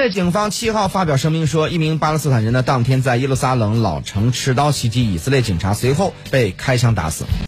在警方七号发表声明说，一名巴勒斯坦人呢，当天在耶路撒冷老城持刀袭击以色列警察，随后被开枪打死。